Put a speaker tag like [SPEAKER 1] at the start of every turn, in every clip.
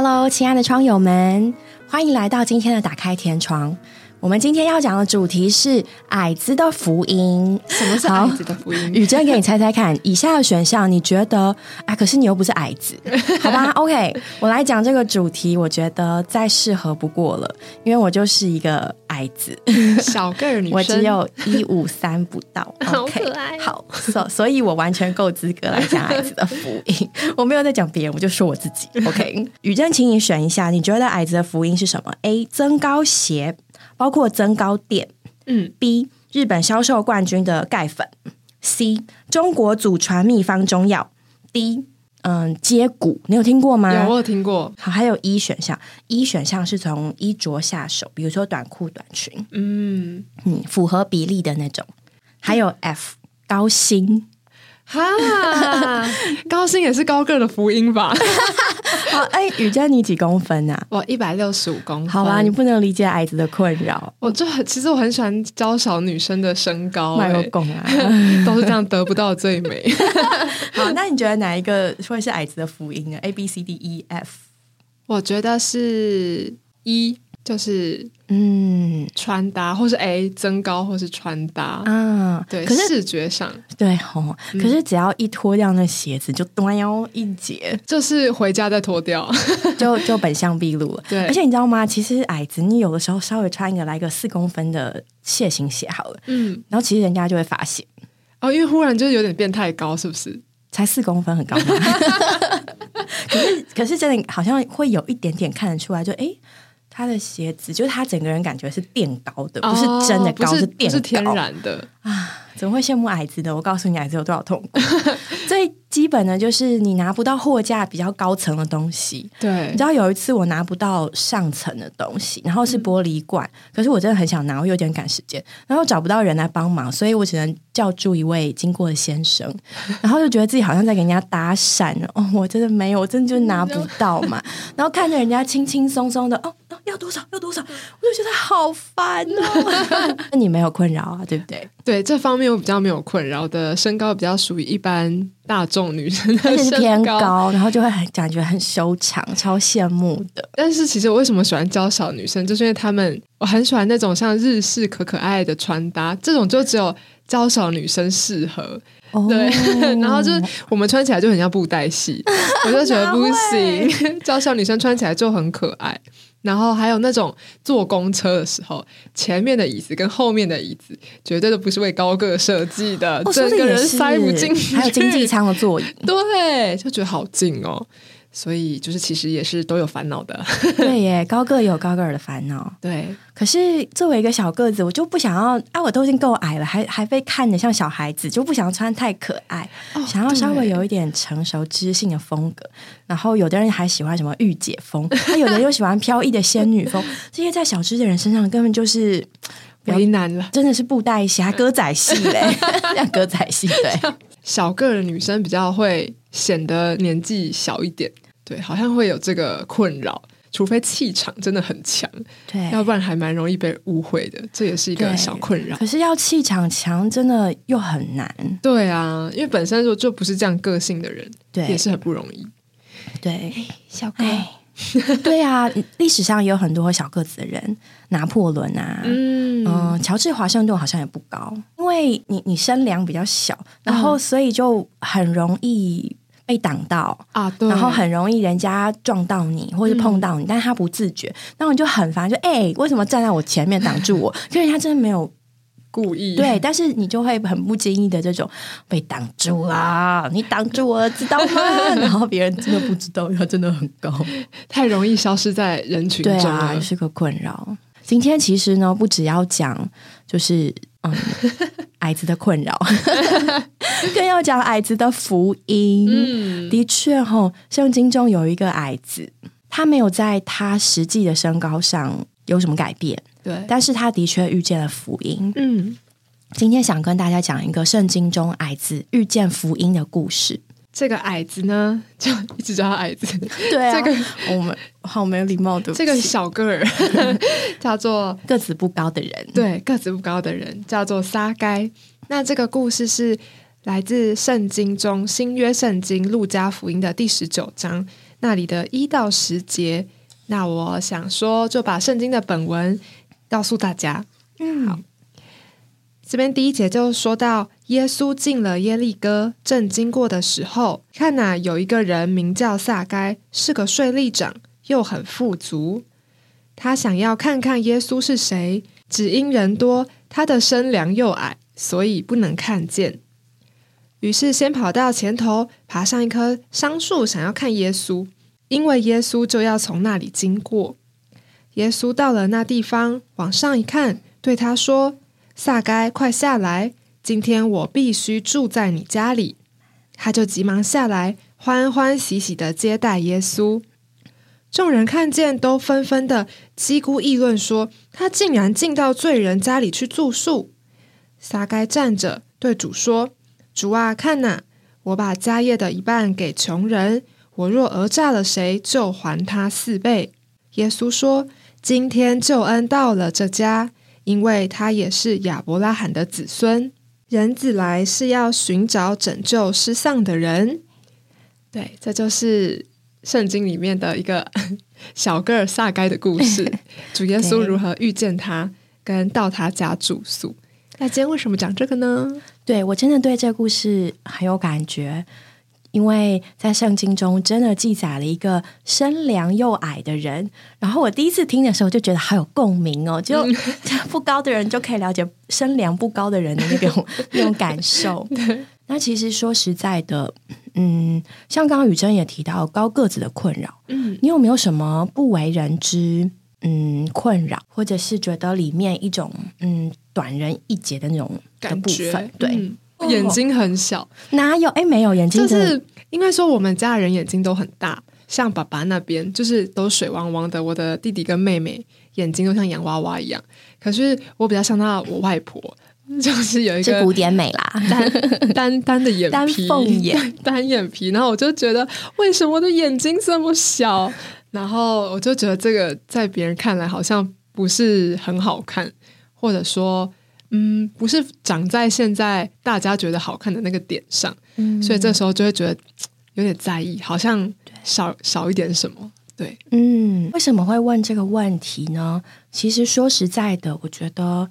[SPEAKER 1] Hello，亲爱的窗友们，欢迎来到今天的打开天窗。我们今天要讲的主题是矮子的福音。
[SPEAKER 2] 什么是矮子的福音？
[SPEAKER 1] 雨珍，给你猜猜看，以下的选项你觉得啊？可是你又不是矮子，好吧？OK，我来讲这个主题，我觉得再适合不过了，因为我就是一个矮子，
[SPEAKER 2] 小个儿女生，
[SPEAKER 1] 我只有一五三不到，
[SPEAKER 2] 好可爱。
[SPEAKER 1] 好，所所以，我完全够资格来讲矮子的福音。我没有在讲别人，我就说我自己。OK，雨珍，请你选一下，你觉得矮子的福音是什么？A. 增高鞋。包括增高垫，嗯，B 日本销售冠军的钙粉，C 中国祖传秘方中药，D 嗯接骨，你有听过吗？
[SPEAKER 2] 有，我有听过。
[SPEAKER 1] 好，还有一选项，一选项是从衣着下手，比如说短裤、短裙，嗯嗯，符合比例的那种。还有 F 高薪。
[SPEAKER 2] 哈，高薪也是高个的福音吧？
[SPEAKER 1] 好，哎，雨佳，你几公分啊？
[SPEAKER 2] 我一百六十五公分。
[SPEAKER 1] 好吧，你不能理解矮子的困扰。
[SPEAKER 2] 我就很，其实我很喜欢娇小女生的身高，
[SPEAKER 1] 卖个拱啊，
[SPEAKER 2] 都是这样得不到最美。
[SPEAKER 1] 好，那你觉得哪一个会是矮子的福音呢？A、B、C、D、E、F？
[SPEAKER 2] 我觉得是一。就是嗯，穿搭，或是哎增高，或是穿搭啊，对，可是视觉上
[SPEAKER 1] 对哦，可是只要一脱掉那鞋子，就端腰一截，
[SPEAKER 2] 就是回家再脱掉，
[SPEAKER 1] 就就本相毕露了。
[SPEAKER 2] 对，
[SPEAKER 1] 而且你知道吗？其实矮子，你有的时候稍微穿一个来个四公分的楔形鞋好了，嗯，然后其实人家就会发现
[SPEAKER 2] 哦，因为忽然就是有点变太高，是不是？
[SPEAKER 1] 才四公分很高吗？可是可是真的好像会有一点点看得出来，就哎。他的鞋子就是他整个人感觉是垫高的，不是真的高，
[SPEAKER 2] 是
[SPEAKER 1] 垫高，
[SPEAKER 2] 天然的
[SPEAKER 1] 啊。怎么会羡慕矮子的？我告诉你，矮子有多少痛苦。最基本的就是你拿不到货架比较高层的东西。
[SPEAKER 2] 对，
[SPEAKER 1] 你知道有一次我拿不到上层的东西，然后是玻璃罐，可是我真的很想拿，我有点赶时间，然后找不到人来帮忙，所以我只能叫住一位经过的先生，然后就觉得自己好像在给人家搭讪哦，我真的没有，我真的就拿不到嘛。然后看着人家轻轻松松的，哦，要多少要多少，我就觉得好烦哦。那你没有困扰啊，对不对？
[SPEAKER 2] 对这方面我比较没有困扰的，身高比较属于一般大众女生的
[SPEAKER 1] 身高，然后就会很感觉很修长，超羡慕的。
[SPEAKER 2] 但是其实我为什么喜欢娇小女生，就是因为她们我很喜欢那种像日式可可爱的穿搭，这种就只有娇小女生适合。对，然后就是我们穿起来就很像布袋戏，我就觉得不行，娇小女生穿起来就很可爱。然后还有那种坐公车的时候，前面的椅子跟后面的椅子绝对都不是为高个设计的，整个人塞不进去。
[SPEAKER 1] 还有经济舱的座椅，
[SPEAKER 2] 对，就觉得好近哦。所以就是其实也是都有烦恼的，
[SPEAKER 1] 对耶，高个有高个儿的烦恼，
[SPEAKER 2] 对。
[SPEAKER 1] 可是作为一个小个子，我就不想要啊，我都已经够矮了，还还被看着像小孩子，就不想要穿太可爱，想要稍微有一点成熟知性的风格。然后有的人还喜欢什么御姐风，他有的人又喜欢飘逸的仙女风，这些在小只的人身上根本就是
[SPEAKER 2] 为难了，
[SPEAKER 1] 真的是布袋戏还歌仔戏嘞，像歌仔戏对。
[SPEAKER 2] 小个的女生比较会显得年纪小一点，对，好像会有这个困扰，除非气场真的很强，
[SPEAKER 1] 对，
[SPEAKER 2] 要不然还蛮容易被误会的，这也是一个小困扰。
[SPEAKER 1] 可是要气场强，真的又很难。
[SPEAKER 2] 对啊，因为本身就就不是这样个性的人，
[SPEAKER 1] 对，
[SPEAKER 2] 也是很不容易。
[SPEAKER 1] 对，
[SPEAKER 2] 小个。
[SPEAKER 1] 对啊，历史上也有很多小个子的人，拿破仑啊，嗯，乔治华盛顿好像也不高，因为你你身量比较小，然后所以就很容易被挡到
[SPEAKER 2] 啊，对，
[SPEAKER 1] 然后很容易人家撞到你或者碰到你，但是他不自觉，那你就很烦，就哎，为什么站在我前面挡住我？因为他真的没有。
[SPEAKER 2] 故意
[SPEAKER 1] 对，但是你就会很不经意的这种被挡住啦，你挡住我知道吗？然后别人真的不知道，他真的很高，
[SPEAKER 2] 太容易消失在人群中
[SPEAKER 1] 啊，是个困扰。今天其实呢，不只要讲就是嗯矮子的困扰，更要讲矮子的福音。嗯，的确哈，圣经中有一个矮子，他没有在他实际的身高上有什么改变。
[SPEAKER 2] 对，
[SPEAKER 1] 但是他的确遇见了福音。嗯，今天想跟大家讲一个圣经中矮子遇见福音的故事。
[SPEAKER 2] 这个矮子呢，就一直叫他矮子。
[SPEAKER 1] 对啊，
[SPEAKER 2] 这个
[SPEAKER 1] 我们好没有礼貌的。
[SPEAKER 2] 这个小个儿 叫做
[SPEAKER 1] 个子不高的人，
[SPEAKER 2] 对，个子不高的人叫做撒该。那这个故事是来自圣经中新约圣经路加福音的第十九章。那里的一到十节。那我想说，就把圣经的本文告诉大家。
[SPEAKER 1] 嗯，
[SPEAKER 2] 好，这边第一节就说到，耶稣进了耶利哥，正经过的时候，看哪，有一个人名叫撒该，是个税吏长，又很富足。他想要看看耶稣是谁，只因人多，他的身量又矮，所以不能看见。于是先跑到前头，爬上一棵桑树，想要看耶稣，因为耶稣就要从那里经过。耶稣到了那地方，往上一看，对他说。撒该，快下来！今天我必须住在你家里。他就急忙下来，欢欢喜喜的接待耶稣。众人看见，都纷纷的叽咕议论说：“他竟然进到罪人家里去住宿。”撒该站着对主说：“主啊，看哪，我把家业的一半给穷人。我若讹诈了谁，就还他四倍。”耶稣说：“今天救恩到了这家。”因为他也是亚伯拉罕的子孙，人子来是要寻找拯救失丧的人。对，这就是圣经里面的一个 小个儿撒该的故事。主耶稣如何遇见他，跟到他家住宿。那今天为什么讲这个呢？
[SPEAKER 1] 对我真的对这故事很有感觉。因为在圣经中真的记载了一个身量又矮的人，然后我第一次听的时候就觉得好有共鸣哦，就不高的人就可以了解身量不高的人的那种那种感受。那其实说实在的，嗯，像刚刚雨珍也提到高个子的困扰，嗯，你有没有什么不为人知嗯困扰，或者是觉得里面一种嗯短人一截的那种的部分？对。
[SPEAKER 2] 眼睛很小，
[SPEAKER 1] 哪有？哎，没有眼睛，
[SPEAKER 2] 就是应该说我们家人眼睛都很大，像爸爸那边就是都水汪汪的。我的弟弟跟妹妹眼睛都像洋娃娃一样，可是我比较像到我外婆，就是有一个
[SPEAKER 1] 古典美啦，
[SPEAKER 2] 单单单的眼皮，
[SPEAKER 1] 单眼，
[SPEAKER 2] 单眼皮。然后我就觉得，为什么我的眼睛这么小？然后我就觉得这个在别人看来好像不是很好看，或者说。嗯，不是长在现在大家觉得好看的那个点上，嗯所以这时候就会觉得有点在意，好像少少一点什么。对，
[SPEAKER 1] 嗯，为什么会问这个问题呢？其实说实在的，我觉得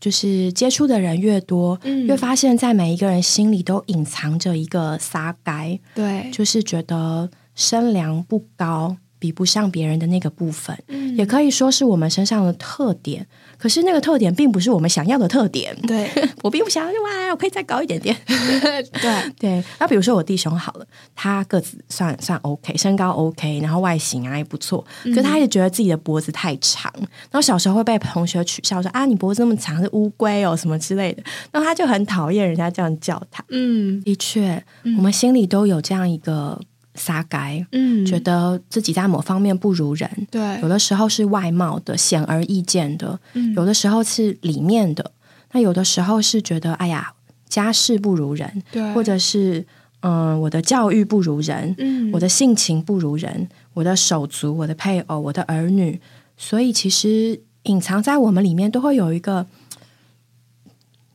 [SPEAKER 1] 就是接触的人越多，嗯越发现，在每一个人心里都隐藏着一个撒该，
[SPEAKER 2] 对，
[SPEAKER 1] 就是觉得身量不高，比不上别人的那个部分，也可以说是我们身上的特点。可是那个特点并不是我们想要的特点。
[SPEAKER 2] 对
[SPEAKER 1] 我并不想要，哇，我可以再高一点点。
[SPEAKER 2] 对
[SPEAKER 1] 对。那比如说我弟兄好了，他个子算算 OK，身高 OK，然后外形啊也不错。可是他也觉得自己的脖子太长，然后小时候会被同学取笑说啊，你脖子那么长是乌龟哦什么之类的。然后他就很讨厌人家这样叫他。嗯，的确，我们心里都有这样一个。撒该，嗯，觉得自己在某方面不如人，
[SPEAKER 2] 对，
[SPEAKER 1] 有的时候是外貌的显而易见的，嗯，有的时候是里面的，那有的时候是觉得哎呀家世不如人，
[SPEAKER 2] 对，
[SPEAKER 1] 或者是嗯我的教育不如人，嗯，我的性情不如人，我的手足、我的配偶、我的儿女，所以其实隐藏在我们里面都会有一个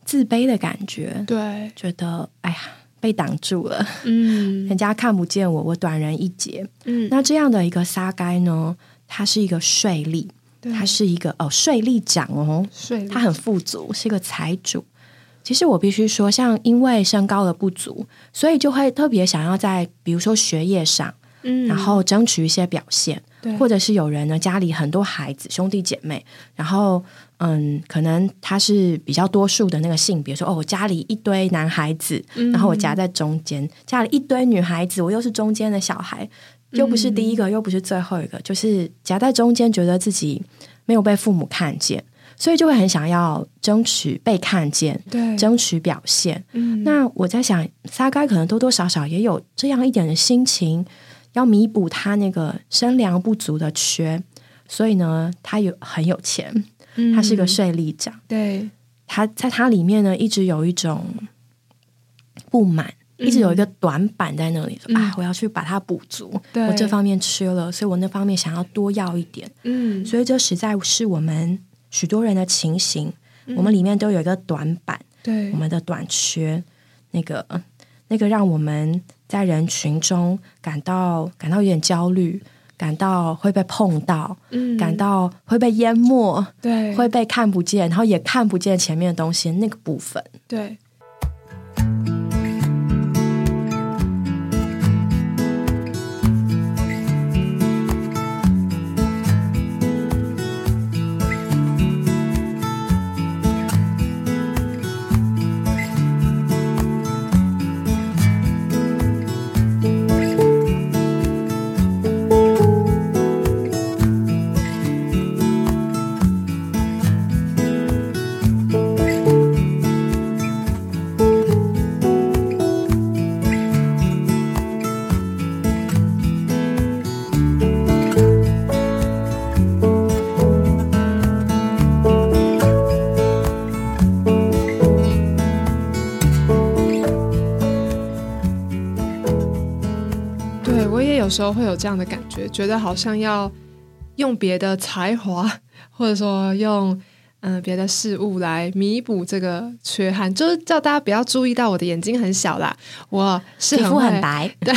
[SPEAKER 1] 自卑的感觉，
[SPEAKER 2] 对，
[SPEAKER 1] 觉得哎呀。被挡住了，嗯，人家看不见我，我短人一截，嗯，那这样的一个撒该呢，它是一个税吏，它是一个哦税吏长哦，
[SPEAKER 2] 税
[SPEAKER 1] 他很富足，是一个财主。其实我必须说，像因为身高的不足，所以就会特别想要在比如说学业上，嗯，然后争取一些表现，
[SPEAKER 2] 对，
[SPEAKER 1] 或者是有人呢家里很多孩子兄弟姐妹，然后。嗯，可能他是比较多数的那个性别，说哦，我家里一堆男孩子，然后我夹在中间；家里一堆女孩子，我又是中间的小孩，又不是第一个，又不是最后一个，就是夹在中间，觉得自己没有被父母看见，所以就会很想要争取被看见，
[SPEAKER 2] 对，
[SPEAKER 1] 争取表现。嗯，那我在想，撒该可能多多少少也有这样一点的心情，要弥补他那个生粮不足的缺，所以呢，他有很有钱。他是个税吏长，
[SPEAKER 2] 对，
[SPEAKER 1] 他在他里面呢，一直有一种不满，一直有一个短板在那里，啊，我要去把它补足。我这方面缺了，所以我那方面想要多要一点。嗯，所以这实在是我们许多人的情形，我们里面都有一个短板，
[SPEAKER 2] 对，
[SPEAKER 1] 我们的短缺，那个那个让我们在人群中感到感到有点焦虑，感到会被碰到，嗯，感到会被淹没，
[SPEAKER 2] 对，
[SPEAKER 1] 会被看不见，然后也看不见前面的东西那个部分，
[SPEAKER 2] 对。时候会有这样的感觉，觉得好像要用别的才华，或者说用嗯别的事物来弥补这个缺憾，就是叫大家不要注意到我的眼睛很小啦，我是
[SPEAKER 1] 皮肤很白，
[SPEAKER 2] 对，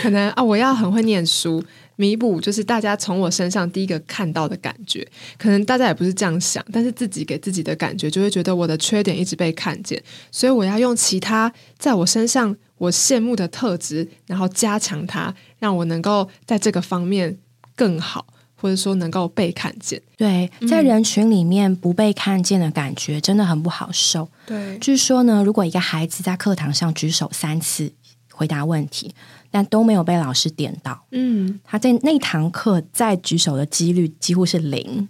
[SPEAKER 2] 可能啊我要很会念书，弥补就是大家从我身上第一个看到的感觉，可能大家也不是这样想，但是自己给自己的感觉就会觉得我的缺点一直被看见，所以我要用其他在我身上。我羡慕的特质，然后加强它，让我能够在这个方面更好，或者说能够被看见。
[SPEAKER 1] 对，在人群里面不被看见的感觉真的很不好受。
[SPEAKER 2] 对，
[SPEAKER 1] 据说呢，如果一个孩子在课堂上举手三次回答问题，但都没有被老师点到，嗯，他在那堂课再举手的几率几乎是零。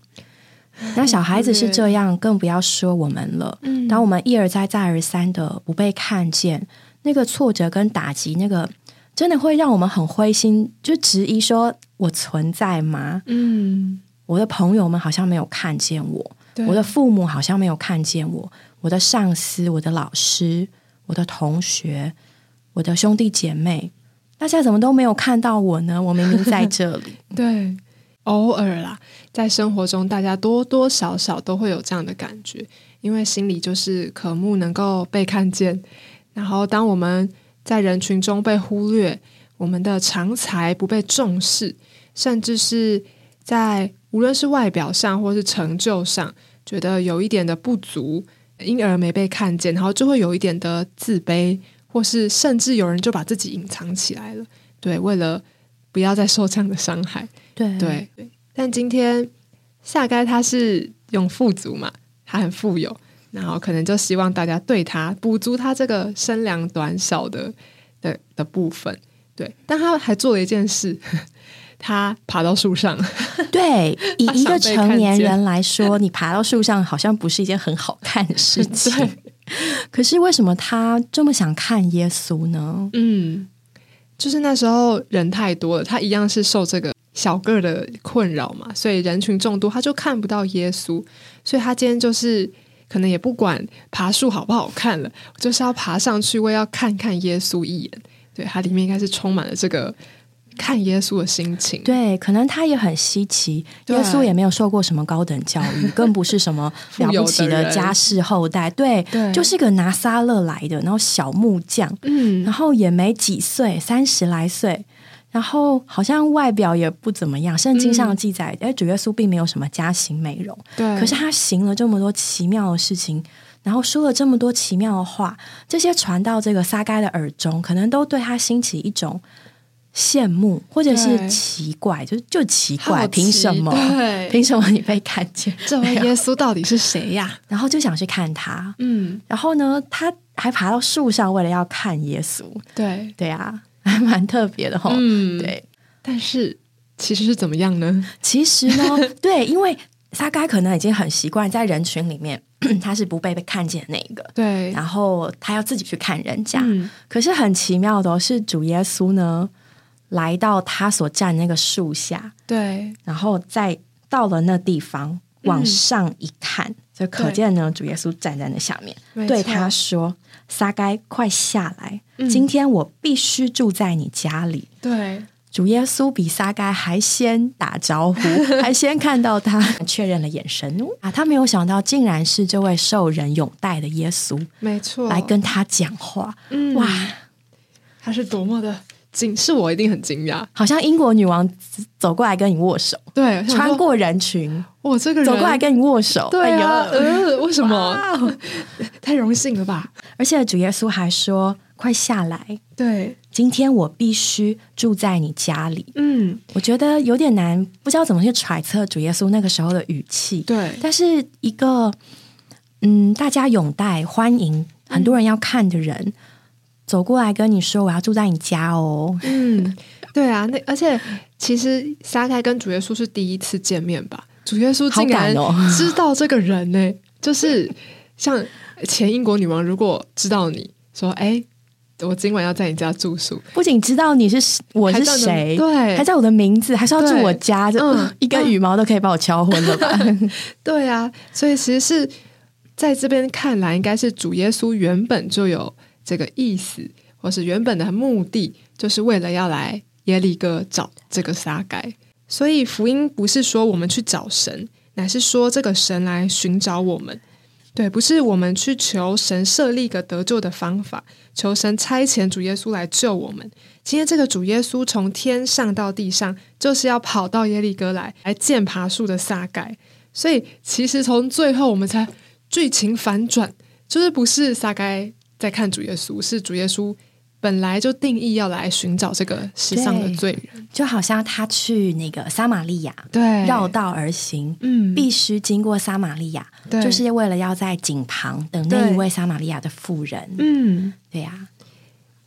[SPEAKER 1] 那小孩子是这样，更不要说我们了。嗯，当我们一而再、再而三的不被看见。那个挫折跟打击，那个真的会让我们很灰心，就质疑说：“我存在吗？”嗯，我的朋友们好像没有看见我，我的父母好像没有看见我，我的上司、我的老师、我的同学、我的兄弟姐妹，大家怎么都没有看到我呢？我明明在这里。
[SPEAKER 2] 对，偶尔啦，在生活中，大家多多少少都会有这样的感觉，因为心里就是渴慕能够被看见。然后，当我们在人群中被忽略，我们的长才不被重视，甚至是在无论是外表上或是成就上，觉得有一点的不足，因而没被看见，然后就会有一点的自卑，或是甚至有人就把自己隐藏起来了。对，为了不要再受这样的伤害。
[SPEAKER 1] 对
[SPEAKER 2] 对对。但今天夏该他是用富足嘛，他很富有。然后可能就希望大家对他补足他这个身量短小的的的部分，对。但他还做了一件事，他爬到树上。
[SPEAKER 1] 对，以一个成年人来说，你爬到树上好像不是一件很好看的事情。可是为什么他这么想看耶稣呢？
[SPEAKER 2] 嗯，就是那时候人太多了，他一样是受这个小个的困扰嘛，所以人群众多，他就看不到耶稣。所以他今天就是。可能也不管爬树好不好看了，就是要爬上去，我要看看耶稣一眼。对，它里面应该是充满了这个看耶稣的心情。
[SPEAKER 1] 对，可能他也很稀奇，耶稣也没有受过什么高等教育，更不是什么了不起的家世后代。对，就是个拿撒勒来的，然后小木匠，嗯，然后也没几岁，三十来岁。然后好像外表也不怎么样，圣经上记载，哎，主耶稣并没有什么家型美容，
[SPEAKER 2] 对。
[SPEAKER 1] 可是他行了这么多奇妙的事情，然后说了这么多奇妙的话，这些传到这个撒该的耳中，可能都对他兴起一种羡慕，或者是奇怪，就就奇怪，凭什么？凭什么你被看见？
[SPEAKER 2] 这位耶稣到底是谁呀？
[SPEAKER 1] 然后就想去看他，嗯。然后呢，他还爬到树上，为了要看耶稣。
[SPEAKER 2] 对
[SPEAKER 1] 对啊。还蛮特别的哈，嗯，对，
[SPEAKER 2] 但是其实是怎么样呢？
[SPEAKER 1] 其实呢，对，因为撒该可能已经很习惯在人群里面，他是不被被看见的那一个，
[SPEAKER 2] 对，
[SPEAKER 1] 然后他要自己去看人家。可是很奇妙的是，主耶稣呢来到他所站那个树下，
[SPEAKER 2] 对，
[SPEAKER 1] 然后再到了那地方往上一看，就可见呢，主耶稣站在那下面，对他说。撒该，快下来！今天我必须住在你家里。
[SPEAKER 2] 对，
[SPEAKER 1] 主耶稣比撒该还先打招呼，还先看到他，确认了眼神啊！他没有想到，竟然是这位受人拥戴的耶稣，
[SPEAKER 2] 没错，
[SPEAKER 1] 来跟他讲话。嗯哇，
[SPEAKER 2] 他是多么的惊，是我一定很惊讶，
[SPEAKER 1] 好像英国女王走过来跟你握手，
[SPEAKER 2] 对，
[SPEAKER 1] 穿过人群，
[SPEAKER 2] 我这个人
[SPEAKER 1] 走过来跟你握手，
[SPEAKER 2] 对呀，呃，为什么？太荣幸了吧？
[SPEAKER 1] 而且主耶稣还说：“快下来，
[SPEAKER 2] 对，
[SPEAKER 1] 今天我必须住在你家里。”
[SPEAKER 2] 嗯，
[SPEAKER 1] 我觉得有点难，不知道怎么去揣测主耶稣那个时候的语气。
[SPEAKER 2] 对，
[SPEAKER 1] 但是一个嗯，大家拥戴、欢迎，很多人要看的人。走过来跟你说我要住在你家哦，
[SPEAKER 2] 嗯，对啊，那而且其实撒开跟主耶稣是第一次见面吧？主耶稣竟然知道这个人呢，就是像前英国女王，如果知道你说，哎，我今晚要在你家住宿，
[SPEAKER 1] 不仅知道你是我是谁，
[SPEAKER 2] 对，
[SPEAKER 1] 还知道我的名字，还是要住我家，嗯，一根羽毛都可以把我敲昏了吧？
[SPEAKER 2] 对啊，所以其实是在这边看来，应该是主耶稣原本就有。这个意思，或是原本的目的，就是为了要来耶利哥找这个撒该。所以福音不是说我们去找神，乃是说这个神来寻找我们。对，不是我们去求神设立一个得救的方法，求神差遣主耶稣来救我们。今天这个主耶稣从天上到地上，就是要跑到耶利哥来，来见爬树的撒该。所以其实从最后我们才剧情反转，就是不是撒该。在看主耶稣，是主耶稣本来就定义要来寻找这个世上的罪人，
[SPEAKER 1] 就好像他去那个撒玛利亚，
[SPEAKER 2] 对，
[SPEAKER 1] 绕道而行，
[SPEAKER 2] 嗯，
[SPEAKER 1] 必须经过撒玛利亚，
[SPEAKER 2] 对，
[SPEAKER 1] 就是为了要在井旁等那一位撒玛利亚的妇人，
[SPEAKER 2] 嗯，
[SPEAKER 1] 对呀，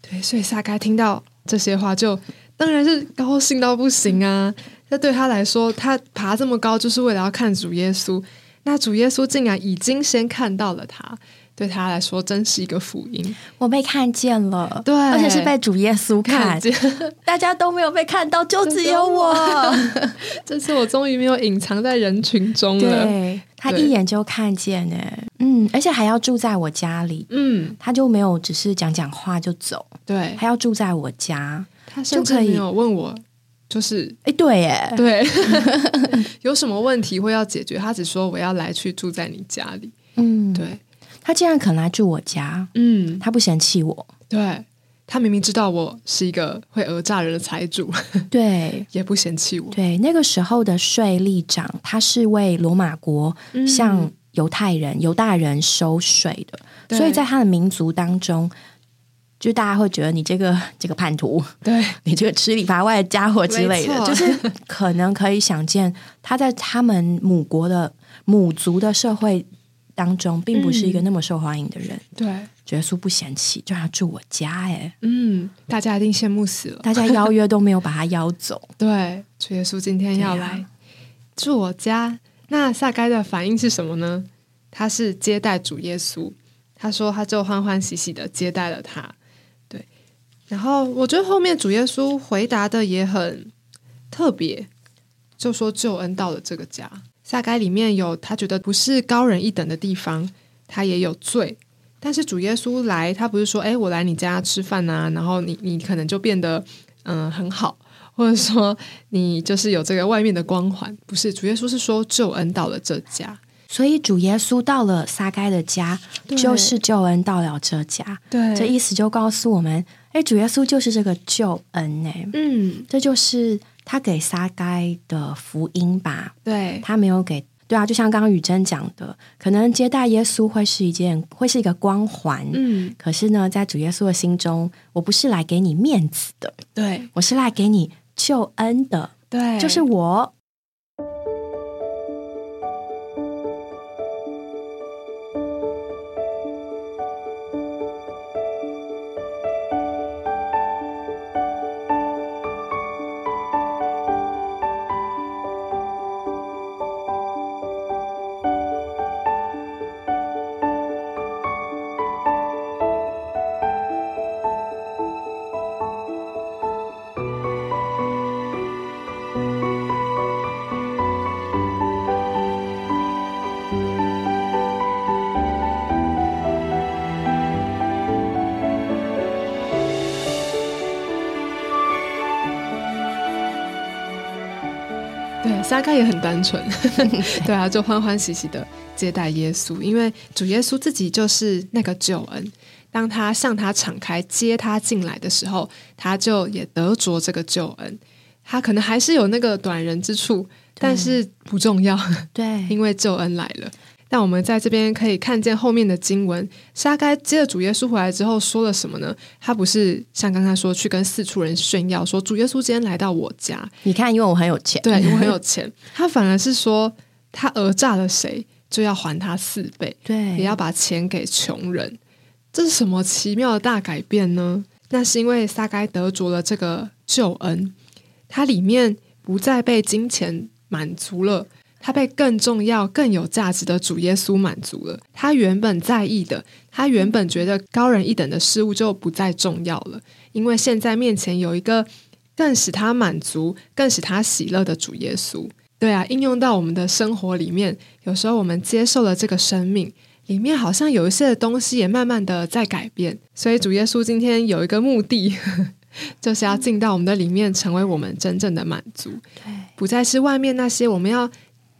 [SPEAKER 2] 对，所以撒该听到这些话，就当然是高兴到不行啊！那对他来说，他爬这么高就是为了要看主耶稣，那主耶稣竟然已经先看到了他。对他来说，真是一个福音。
[SPEAKER 1] 我被看见了，
[SPEAKER 2] 对，而
[SPEAKER 1] 且是被主耶稣看
[SPEAKER 2] 见。
[SPEAKER 1] 大家都没有被看到，就只有我。
[SPEAKER 2] 这次我终于没有隐藏在人群中了。
[SPEAKER 1] 对他一眼就看见哎，嗯，而且还要住在我家里。
[SPEAKER 2] 嗯，
[SPEAKER 1] 他就没有只是讲讲话就走。
[SPEAKER 2] 对，
[SPEAKER 1] 还要住在我家。
[SPEAKER 2] 他甚至没有问我，就是
[SPEAKER 1] 哎，对，哎，
[SPEAKER 2] 对，有什么问题会要解决？他只说我要来去住在你家里。
[SPEAKER 1] 嗯，
[SPEAKER 2] 对。
[SPEAKER 1] 他竟然肯来住我家，
[SPEAKER 2] 嗯，
[SPEAKER 1] 他不嫌弃我，
[SPEAKER 2] 对他明明知道我是一个会讹诈人的财主，
[SPEAKER 1] 对，
[SPEAKER 2] 也不嫌弃我。
[SPEAKER 1] 对，那个时候的税吏长，他是为罗马国向犹太人、犹大人收税的，所以在他的民族当中，就大家会觉得你这个 这个叛徒，
[SPEAKER 2] 对。
[SPEAKER 1] 你这个吃里扒外的家伙之类的，就是可能可以想见，他在他们母国的母族的社会。当中并不是一个那么受欢迎的人，
[SPEAKER 2] 对，
[SPEAKER 1] 耶稣不嫌弃，就要住我家，哎，
[SPEAKER 2] 嗯，大家一定羡慕死了，
[SPEAKER 1] 大家邀约都没有把他邀走，
[SPEAKER 2] 对，主耶稣今天要来住我家，那撒该的反应是什么呢？他是接待主耶稣，他说他就欢欢喜喜的接待了他，对，然后我觉得后面主耶稣回答的也很特别，就说救恩到了这个家。撒该里面有他觉得不是高人一等的地方，他也有罪。但是主耶稣来，他不是说，哎，我来你家吃饭呐，然后你你可能就变得嗯很好，或者说你就是有这个外面的光环，不是？主耶稣是说救恩到了这家，
[SPEAKER 1] 所以主耶稣到了撒该的家，就是救恩到了这家。
[SPEAKER 2] 对，
[SPEAKER 1] 这意思就告诉我们，哎，主耶稣就是这个救恩呢。
[SPEAKER 2] 嗯，
[SPEAKER 1] 这就是。他给撒该的福音吧，
[SPEAKER 2] 对。
[SPEAKER 1] 他没有给，对啊，就像刚刚雨珍讲的，可能接待耶稣会是一件，会是一个光环，
[SPEAKER 2] 嗯，
[SPEAKER 1] 可是呢，在主耶稣的心中，我不是来给你面子的，
[SPEAKER 2] 对。
[SPEAKER 1] 我是来给你救恩的，
[SPEAKER 2] 对，
[SPEAKER 1] 就是我。
[SPEAKER 2] 撒该也很单纯，对啊，就欢欢喜喜的接待耶稣，因为主耶稣自己就是那个救恩。当他向他敞开接他进来的时候，他就也得着这个救恩。他可能还是有那个短人之处，但是不重要，
[SPEAKER 1] 对，
[SPEAKER 2] 因为救恩来了。但我们在这边可以看见后面的经文，沙该接着主耶稣回来之后说了什么呢？他不是像刚才说去跟四处人炫耀说主耶稣今天来到我家，
[SPEAKER 1] 你看，因为我很有钱，
[SPEAKER 2] 对，我很有钱。他反而是说他讹诈了谁，就要还他四倍，
[SPEAKER 1] 对，
[SPEAKER 2] 也要把钱给穷人。这是什么奇妙的大改变呢？那是因为撒该得着了这个救恩，它里面不再被金钱满足了。他被更重要、更有价值的主耶稣满足了。他原本在意的，他原本觉得高人一等的事物就不再重要了，因为现在面前有一个更使他满足、更使他喜乐的主耶稣。对啊，应用到我们的生活里面，有时候我们接受了这个生命，里面好像有一些的东西也慢慢的在改变。所以主耶稣今天有一个目的，就是要进到我们的里面，成为我们真正的满足，不再是外面那些我们要。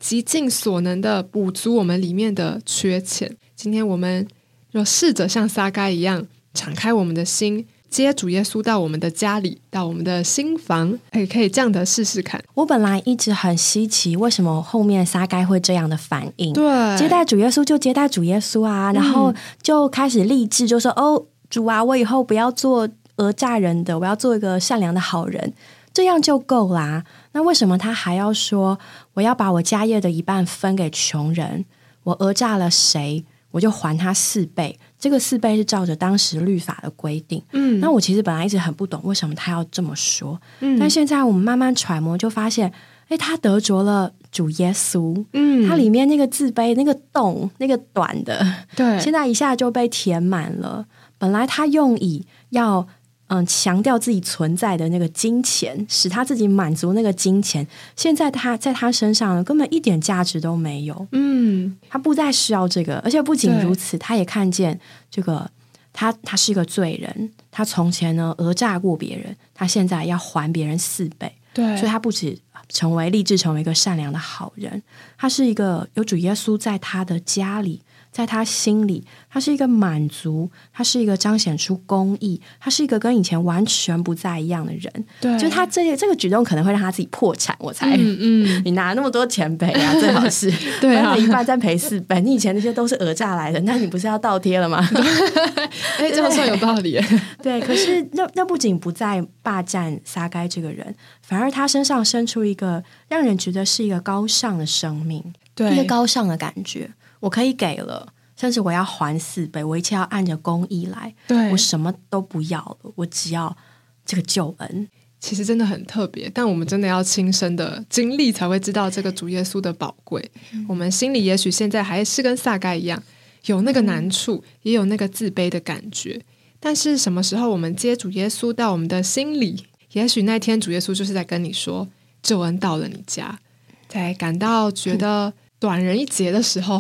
[SPEAKER 2] 极尽所能的补足我们里面的缺欠。今天我们要试着像撒该一样敞开我们的心，接主耶稣到我们的家里，到我们的新房，可可以这样的试试看。
[SPEAKER 1] 我本来一直很稀奇，为什么后面撒该会这样的反应？
[SPEAKER 2] 对，
[SPEAKER 1] 接待主耶稣就接待主耶稣啊，然后就开始立志，就说：“哦，主啊，我以后不要做讹诈人的，我要做一个善良的好人。”这样就够啦。那为什么他还要说我要把我家业的一半分给穷人？我讹诈了谁，我就还他四倍。这个四倍是照着当时律法的规定。嗯，那我其实本来一直很不懂为什么他要这么说。嗯，但现在我们慢慢揣摩，就发现，哎，他得着了主耶稣。嗯，他里面那个自卑、那个洞、那个短的，
[SPEAKER 2] 对，
[SPEAKER 1] 现在一下就被填满了。本来他用以要。嗯，强调自己存在的那个金钱，使他自己满足那个金钱。现在他在他身上根本一点价值都没有。嗯，他不再需要这个，而且不仅如此，他也看见这个，他他是一个罪人。他从前呢讹诈过别人，他现在要还别人四倍。
[SPEAKER 2] 对，
[SPEAKER 1] 所以他不止成为立志成为一个善良的好人，他是一个有主耶稣在他的家里。在他心里，他是一个满足，他是一个彰显出公益，他是一个跟以前完全不在一样的人。
[SPEAKER 2] 对，
[SPEAKER 1] 就他这这个举动可能会让他自己破产。我猜，嗯嗯，你拿那么多钱赔啊，最好是
[SPEAKER 2] 对啊，
[SPEAKER 1] 一半再赔四倍。你以前那些都是讹诈来的，那你不是要倒贴了吗？
[SPEAKER 2] 哎，这样算有道理。
[SPEAKER 1] 对，可是那那不仅不再霸占撒该这个人，反而他身上生出一个让人觉得是一个高尚的生命，
[SPEAKER 2] 对，
[SPEAKER 1] 一个高尚的感觉。我可以给了，甚至我要还四倍，我一切要按着公义来。
[SPEAKER 2] 对
[SPEAKER 1] 我什么都不要了，我只要这个救恩。
[SPEAKER 2] 其实真的很特别，但我们真的要亲身的经历才会知道这个主耶稣的宝贵。我们心里也许现在还是跟撒该一样，有那个难处，也有那个自卑的感觉。但是什么时候我们接主耶稣到我们的心里，也许那天主耶稣就是在跟你说，救恩到了你家，才感到觉得。短人一截的时候，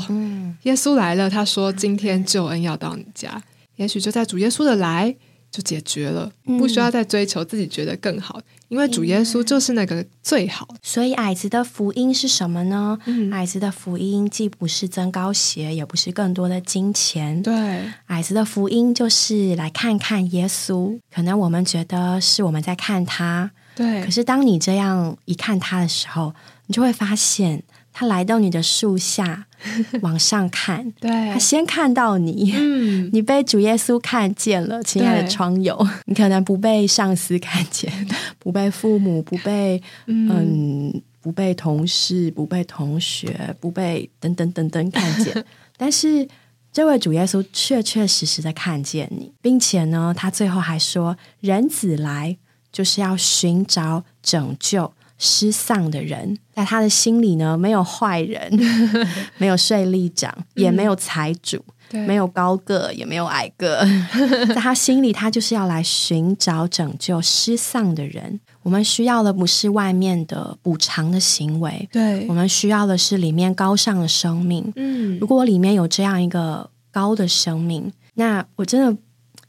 [SPEAKER 2] 耶稣来了。他说：“今天救恩要到你家，也许就在主耶稣的来就解决了，不需要再追求自己觉得更好，因为主耶稣就是那个最好。
[SPEAKER 1] 所以矮子的福音是什么呢？矮子的福音既不是增高鞋，也不是更多的金钱。
[SPEAKER 2] 对，
[SPEAKER 1] 矮子的福音就是来看看耶稣。可能我们觉得是我们在看他，
[SPEAKER 2] 对。
[SPEAKER 1] 可是当你这样一看他的时候，你就会发现。他来到你的树下，往上看，
[SPEAKER 2] 对。
[SPEAKER 1] 他先看到你，嗯，你被主耶稣看见了，亲爱的窗友，你可能不被上司看见，不被父母，不被嗯，不被同事，不被同学，不被等等等等看见，但是这位主耶稣确确实实的看见你，并且呢，他最后还说，人子来就是要寻找拯救。失丧的人，在他的心里呢，没有坏人，没有税吏长，也没有财主，没有高个，也没有矮个。在他心里，他就是要来寻找拯救失丧的人。我们需要的不是外面的补偿的行为，
[SPEAKER 2] 对
[SPEAKER 1] 我们需要的是里面高尚的生命。嗯，如果我里面有这样一个高的生命，那我真的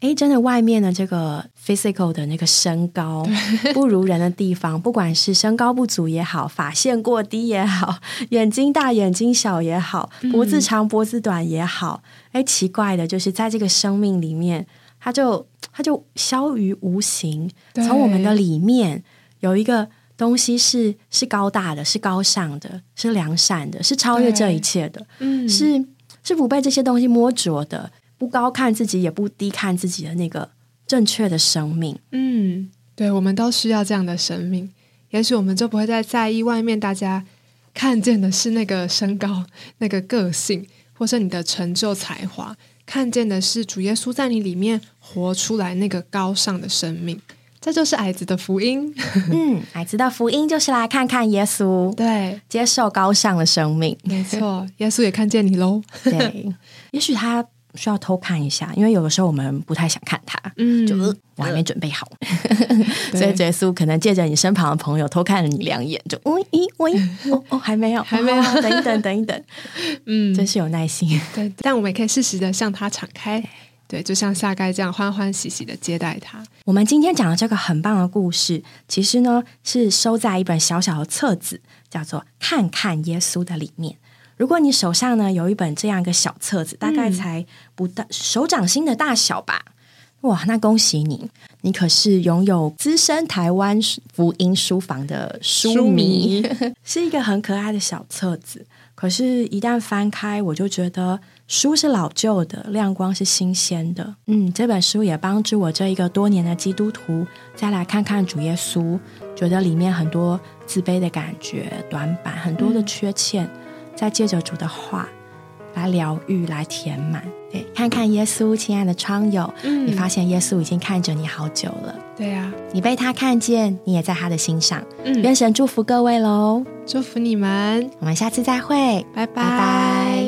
[SPEAKER 1] 哎，真的外面的这个 physical 的那个身高不如人的地方，不管是身高不足也好，发线过低也好，眼睛大眼睛小也好，脖子长脖子短也好，哎，奇怪的就是在这个生命里面，它就它就消于无形，从我们的里面有一个东西是是高大的，是高尚的，是良善的，是超越这一切的，嗯，是是不被这些东西摸着的。不高看自己，也不低看自己的那个正确的生命。
[SPEAKER 2] 嗯，对，我们都需要这样的生命。也许我们就不会再在意外面大家看见的是那个身高、那个个性，或是你的成就才华，看见的是主耶稣在你里面活出来那个高尚的生命。这就是矮子的福音。
[SPEAKER 1] 嗯，矮子的福音就是来看看耶稣，
[SPEAKER 2] 对，
[SPEAKER 1] 接受高尚的生命。
[SPEAKER 2] 没错，耶稣也看见你喽。
[SPEAKER 1] 对，也许他。需要偷看一下，因为有的时候我们不太想看他，嗯，就我还没准备好，所以耶稣可能借着你身旁的朋友偷看了你两眼，就 喂咦喂哦哦还没有
[SPEAKER 2] 还没有，
[SPEAKER 1] 等一等等一等，嗯，真是有耐心。
[SPEAKER 2] 对，但我们也可以适时的向他敞开，对，就像夏盖这样欢欢喜喜的接待他。
[SPEAKER 1] 我们今天讲的这个很棒的故事，其实呢是收在一本小小的册子，叫做《看看耶稣》的里面。如果你手上呢有一本这样一个小册子，大概才不到手掌心的大小吧，哇，那恭喜你，你可是拥有资深台湾福音书房的书迷，是一个很可爱的小册子。可是，一旦翻开，我就觉得书是老旧的，亮光是新鲜的。嗯，这本书也帮助我这一个多年的基督徒，再来看看主耶稣，觉得里面很多自卑的感觉、短板，很多的缺陷。再借着主的话来疗愈，来填满。对，看看耶稣，亲爱的窗友，嗯你发现耶稣已经看着你好久了。
[SPEAKER 2] 对呀，
[SPEAKER 1] 你被他看见，你也在他的心上。嗯，愿神祝福各位喽，
[SPEAKER 2] 祝福你们，
[SPEAKER 1] 我们下次再会，
[SPEAKER 2] 拜拜。